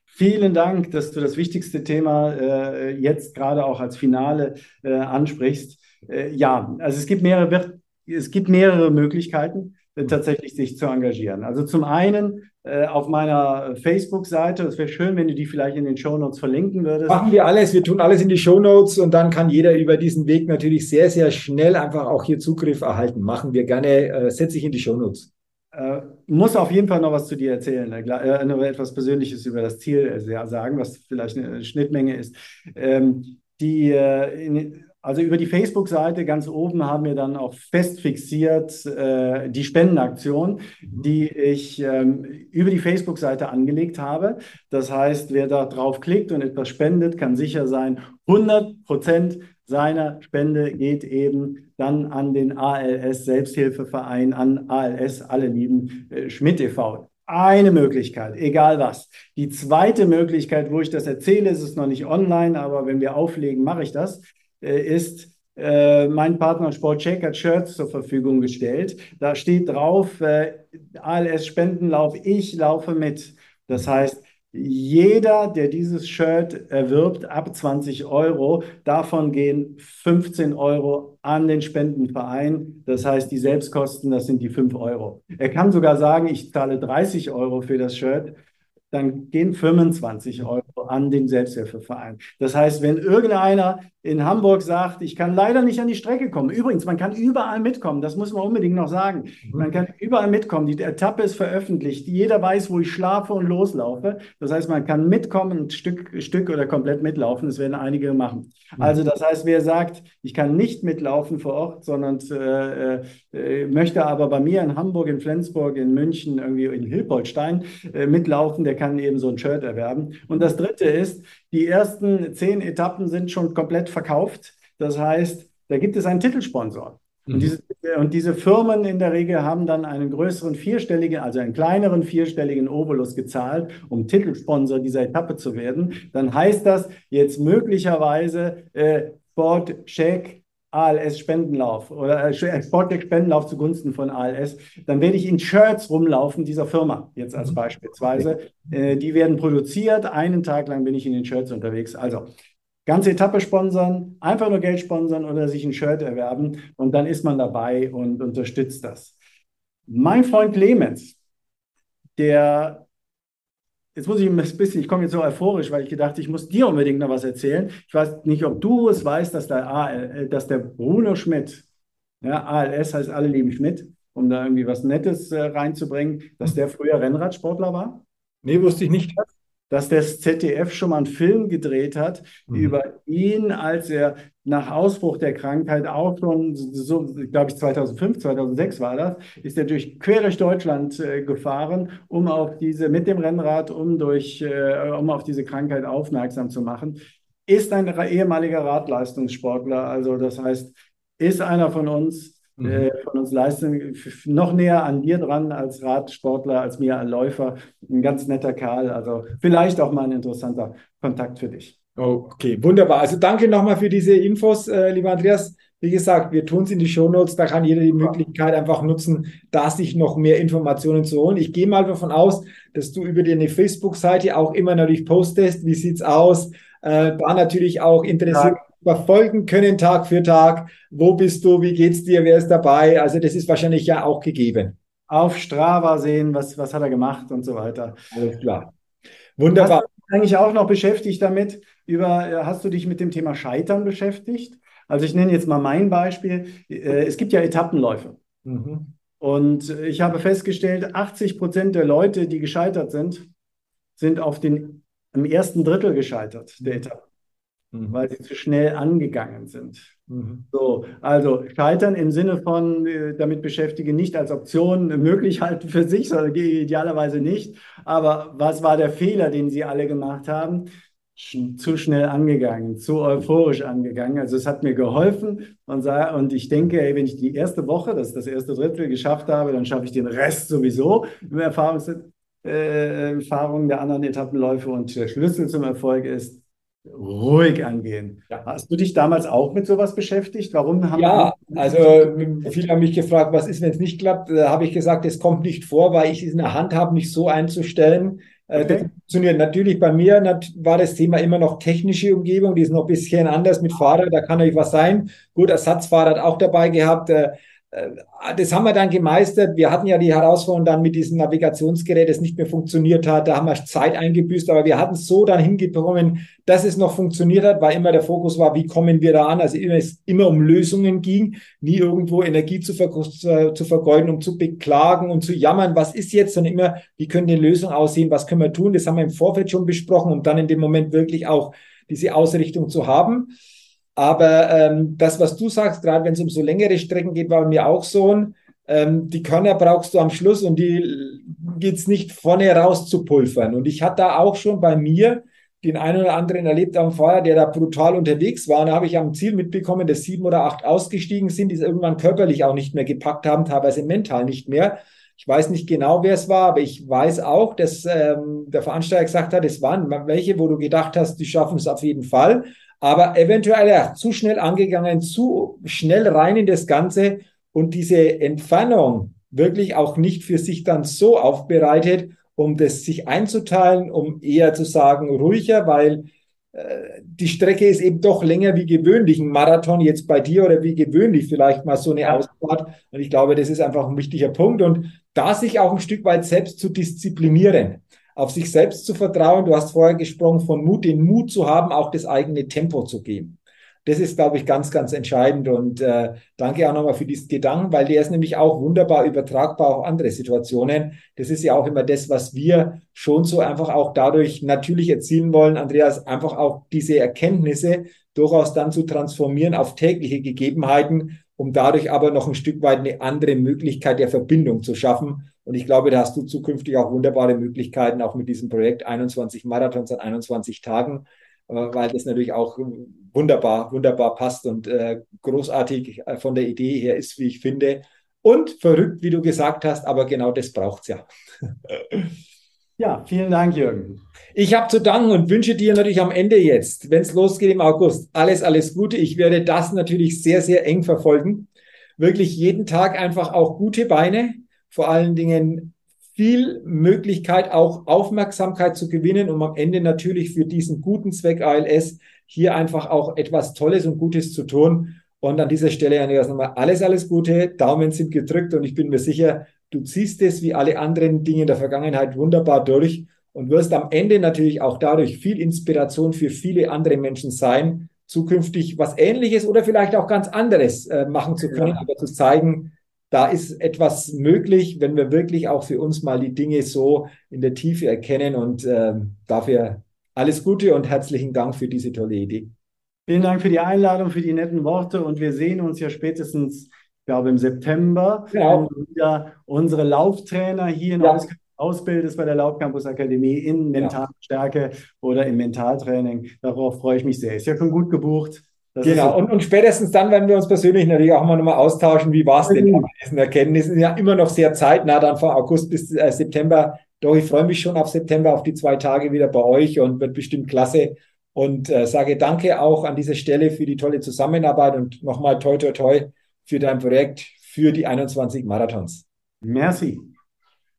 Vielen Dank, dass du das wichtigste Thema äh, jetzt gerade auch als Finale äh, ansprichst. Äh, ja, also es gibt mehrere, es gibt mehrere Möglichkeiten. Äh, tatsächlich sich zu engagieren. Also zum einen äh, auf meiner Facebook-Seite, es wäre schön, wenn du die vielleicht in den Shownotes verlinken würdest. Machen wir alles, wir tun alles in die Shownotes und dann kann jeder über diesen Weg natürlich sehr, sehr schnell einfach auch hier Zugriff erhalten. Machen wir gerne, äh, setze ich in die Shownotes. Äh, muss auf jeden Fall noch was zu dir erzählen, äh, äh noch etwas Persönliches über das Ziel äh, sagen, was vielleicht eine Schnittmenge ist. Ähm, die, äh, in, also über die Facebook-Seite ganz oben haben wir dann auch fest fixiert äh, die Spendenaktion, die ich ähm, über die Facebook-Seite angelegt habe. Das heißt, wer da drauf klickt und etwas spendet, kann sicher sein, 100 Prozent seiner Spende geht eben dann an den ALS Selbsthilfeverein, an ALS Alle lieben äh, Schmidt e.V. Eine Möglichkeit, egal was. Die zweite Möglichkeit, wo ich das erzähle, ist es noch nicht online, aber wenn wir auflegen, mache ich das, ist, äh, mein Partner Sportcheck hat Shirts zur Verfügung gestellt. Da steht drauf, äh, ALS Spendenlauf, ich laufe mit. Das heißt, jeder, der dieses Shirt erwirbt, ab 20 Euro, davon gehen 15 Euro an den Spendenverein. Das heißt, die Selbstkosten, das sind die 5 Euro. Er kann sogar sagen, ich zahle 30 Euro für das Shirt dann gehen 25 Euro an den Selbsthilfeverein. Das heißt, wenn irgendeiner in Hamburg sagt, ich kann leider nicht an die Strecke kommen. Übrigens, man kann überall mitkommen, das muss man unbedingt noch sagen. Mhm. Man kann überall mitkommen. Die Etappe ist veröffentlicht. Jeder weiß, wo ich schlafe und loslaufe. Das heißt, man kann mitkommen, Stück, Stück oder komplett mitlaufen. Das werden einige machen. Mhm. Also das heißt, wer sagt, ich kann nicht mitlaufen vor Ort, sondern äh, äh, möchte aber bei mir in Hamburg, in Flensburg, in München, irgendwie in Hilpoltstein äh, mitlaufen, der kann eben so ein Shirt erwerben. Und das Dritte ist, die ersten zehn Etappen sind schon komplett verkauft. Das heißt, da gibt es einen Titelsponsor. Und, mhm. diese, und diese Firmen in der Regel haben dann einen größeren vierstelligen, also einen kleineren vierstelligen Obolus gezahlt, um Titelsponsor dieser Etappe zu werden. Dann heißt das jetzt möglicherweise äh, Sport Check ALS-Spendenlauf oder äh, Sportdeck-Spendenlauf zugunsten von ALS, dann werde ich in Shirts rumlaufen dieser Firma, jetzt als mhm. beispielsweise. Äh, die werden produziert, einen Tag lang bin ich in den Shirts unterwegs. Also ganze Etappe sponsern, einfach nur Geld sponsern oder sich ein Shirt erwerben und dann ist man dabei und unterstützt das. Mein Freund Clemens, der Jetzt muss ich ein bisschen, ich komme jetzt so euphorisch, weil ich gedacht, ich muss dir unbedingt noch was erzählen. Ich weiß nicht, ob du es weißt, dass der, AL, äh, dass der Bruno Schmidt, ja, ALS heißt alle lieben Schmidt, um da irgendwie was Nettes äh, reinzubringen, dass der früher Rennradsportler war? Nee, wusste ich nicht dass das ZDF schon mal einen Film gedreht hat mhm. über ihn, als er nach Ausbruch der Krankheit auch schon, so, glaube ich, 2005, 2006 war das, ist er durch, quer durch Deutschland äh, gefahren, um auf diese, mit dem Rennrad, um durch, äh, um auf diese Krankheit aufmerksam zu machen. Ist ein ehemaliger Radleistungssportler, also das heißt, ist einer von uns, mhm. äh, von uns leisten, noch näher an dir dran als Radsportler, als mir als Läufer. Ein ganz netter Kerl. Also vielleicht auch mal ein interessanter Kontakt für dich. Okay, wunderbar. Also danke nochmal für diese Infos, äh, lieber Andreas. Wie gesagt, wir tun es in die Shownotes, da kann jeder die Möglichkeit einfach nutzen, da sich noch mehr Informationen zu holen. Ich gehe mal davon aus, dass du über deine Facebook-Seite auch immer natürlich postest, wie sieht's aus, äh, da natürlich auch interessiert ja verfolgen können Tag für Tag. Wo bist du? Wie geht's dir? Wer ist dabei? Also das ist wahrscheinlich ja auch gegeben. Auf Strava sehen, was, was hat er gemacht und so weiter. Alles klar. Wunderbar. Hast du eigentlich auch noch beschäftigt damit? Über, hast du dich mit dem Thema Scheitern beschäftigt? Also ich nenne jetzt mal mein Beispiel. Äh, es gibt ja Etappenläufe. Mhm. Und ich habe festgestellt, 80 Prozent der Leute, die gescheitert sind, sind auf den, im ersten Drittel gescheitert der Etappe mhm. weil sie zu schnell angegangen sind. Mhm. So, also scheitern im Sinne von äh, damit beschäftigen, nicht als Option möglich halten für sich, sondern idealerweise nicht. Aber was war der Fehler, den sie alle gemacht haben? zu schnell angegangen, zu euphorisch angegangen. Also es hat mir geholfen und, und ich denke, ey, wenn ich die erste Woche, das ist das erste Drittel geschafft habe, dann schaffe ich den Rest sowieso im Erfahrungs äh, Erfahrung der anderen Etappenläufe und der Schlüssel zum Erfolg ist, ruhig angehen. Ja. Hast du dich damals auch mit sowas beschäftigt? Warum haben Ja, also viele haben mich gefragt, was ist, wenn es nicht klappt? Da habe ich gesagt, es kommt nicht vor, weil ich es in der Hand habe, mich so einzustellen. Äh, okay. Das funktioniert natürlich bei mir war das Thema immer noch technische Umgebung, die ist noch ein bisschen anders mit Fahrrad, da kann natürlich was sein. Gut, Ersatzfahrrad auch dabei gehabt. Äh, äh, das haben wir dann gemeistert. Wir hatten ja die Herausforderung dann mit diesem Navigationsgerät, das nicht mehr funktioniert hat. Da haben wir Zeit eingebüßt, aber wir hatten es so dann hingekommen, dass es noch funktioniert hat, weil immer der Fokus war, wie kommen wir da an? Also immer, es immer um Lösungen ging, nie irgendwo Energie zu, ver zu vergeuden, um zu beklagen und zu jammern, was ist jetzt, sondern immer, wie können die Lösungen aussehen, was können wir tun? Das haben wir im Vorfeld schon besprochen, um dann in dem Moment wirklich auch diese Ausrichtung zu haben. Aber ähm, das, was du sagst, gerade wenn es um so längere Strecken geht, war bei mir auch so. Ähm, die Körner brauchst du am Schluss und die geht's nicht vorne raus zu pulvern. Und ich hatte da auch schon bei mir den einen oder anderen erlebt am Feuer, der da brutal unterwegs war. Und da habe ich am Ziel mitbekommen, dass sieben oder acht ausgestiegen sind, die es irgendwann körperlich auch nicht mehr gepackt haben, teilweise mental nicht mehr. Ich weiß nicht genau, wer es war, aber ich weiß auch, dass ähm, der Veranstalter gesagt hat, es waren welche, wo du gedacht hast, die schaffen es auf jeden Fall aber eventuell ja, zu schnell angegangen, zu schnell rein in das Ganze und diese Entfernung wirklich auch nicht für sich dann so aufbereitet, um das sich einzuteilen, um eher zu sagen, ruhiger, weil äh, die Strecke ist eben doch länger wie gewöhnlich. Ein Marathon jetzt bei dir oder wie gewöhnlich vielleicht mal so eine. Ausfahrt. Und ich glaube, das ist einfach ein wichtiger Punkt. Und da sich auch ein Stück weit selbst zu disziplinieren auf sich selbst zu vertrauen. Du hast vorher gesprochen von Mut, den Mut zu haben, auch das eigene Tempo zu gehen. Das ist, glaube ich, ganz, ganz entscheidend. Und äh, danke auch nochmal für diesen Gedanken, weil der ist nämlich auch wunderbar übertragbar auf andere Situationen. Das ist ja auch immer das, was wir schon so einfach auch dadurch natürlich erzielen wollen, Andreas, einfach auch diese Erkenntnisse durchaus dann zu transformieren auf tägliche Gegebenheiten, um dadurch aber noch ein Stück weit eine andere Möglichkeit der Verbindung zu schaffen und ich glaube, da hast du zukünftig auch wunderbare Möglichkeiten, auch mit diesem Projekt 21 Marathons an 21 Tagen, äh, weil das natürlich auch wunderbar, wunderbar passt und äh, großartig äh, von der Idee her ist, wie ich finde. Und verrückt, wie du gesagt hast, aber genau das braucht es ja. Ja, vielen Dank, Jürgen. Ich habe zu danken und wünsche dir natürlich am Ende jetzt, wenn es losgeht im August, alles, alles Gute. Ich werde das natürlich sehr, sehr eng verfolgen. Wirklich jeden Tag einfach auch gute Beine, vor allen Dingen viel Möglichkeit, auch Aufmerksamkeit zu gewinnen, um am Ende natürlich für diesen guten Zweck ALS hier einfach auch etwas Tolles und Gutes zu tun. Und an dieser Stelle, Andreas, nochmal alles, alles Gute. Daumen sind gedrückt und ich bin mir sicher, du ziehst es wie alle anderen Dinge in der Vergangenheit wunderbar durch und wirst am Ende natürlich auch dadurch viel Inspiration für viele andere Menschen sein, zukünftig was Ähnliches oder vielleicht auch ganz anderes äh, machen zu können, ja. aber zu zeigen, da ist etwas möglich, wenn wir wirklich auch für uns mal die Dinge so in der Tiefe erkennen. Und äh, dafür alles Gute und herzlichen Dank für diese tolle Idee. Vielen Dank für die Einladung, für die netten Worte und wir sehen uns ja spätestens, ich glaube, im September, genau. wenn du wieder unsere Lauftrainer hier in ja. Aus ausbildest bei der Laufcampus Akademie in Mentalstärke ja. oder im Mentaltraining. Darauf freue ich mich sehr. Ist ja schon gut gebucht. Das genau, und, und spätestens dann, wenn wir uns persönlich natürlich auch mal nochmal austauschen, wie war es denn mit diesen Erkenntnissen? Ja, immer noch sehr zeitnah, dann von August bis äh, September. Doch ich freue mich schon auf September, auf die zwei Tage wieder bei euch und wird bestimmt klasse. Und äh, sage danke auch an dieser Stelle für die tolle Zusammenarbeit und nochmal toi toi toi für dein Projekt für die 21 Marathons. Merci.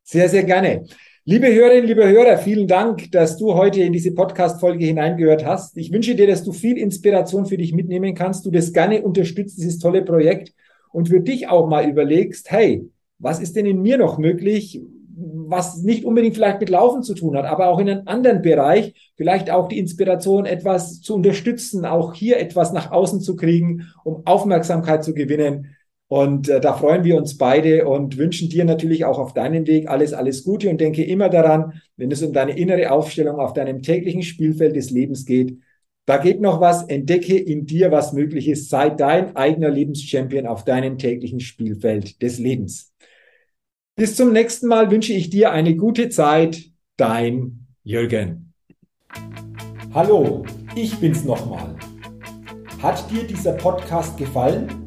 Sehr, sehr gerne. Liebe Hörerinnen, liebe Hörer, vielen Dank, dass du heute in diese Podcast-Folge hineingehört hast. Ich wünsche dir, dass du viel Inspiration für dich mitnehmen kannst, du das gerne unterstützt, dieses tolle Projekt und für dich auch mal überlegst, hey, was ist denn in mir noch möglich, was nicht unbedingt vielleicht mit Laufen zu tun hat, aber auch in einem anderen Bereich, vielleicht auch die Inspiration, etwas zu unterstützen, auch hier etwas nach außen zu kriegen, um Aufmerksamkeit zu gewinnen. Und äh, da freuen wir uns beide und wünschen dir natürlich auch auf deinem Weg alles, alles Gute und denke immer daran, wenn es um deine innere Aufstellung auf deinem täglichen Spielfeld des Lebens geht, da geht noch was, entdecke in dir, was möglich ist, sei dein eigener Lebenschampion auf deinem täglichen Spielfeld des Lebens. Bis zum nächsten Mal wünsche ich dir eine gute Zeit, dein Jürgen. Hallo, ich bin's nochmal. Hat dir dieser Podcast gefallen?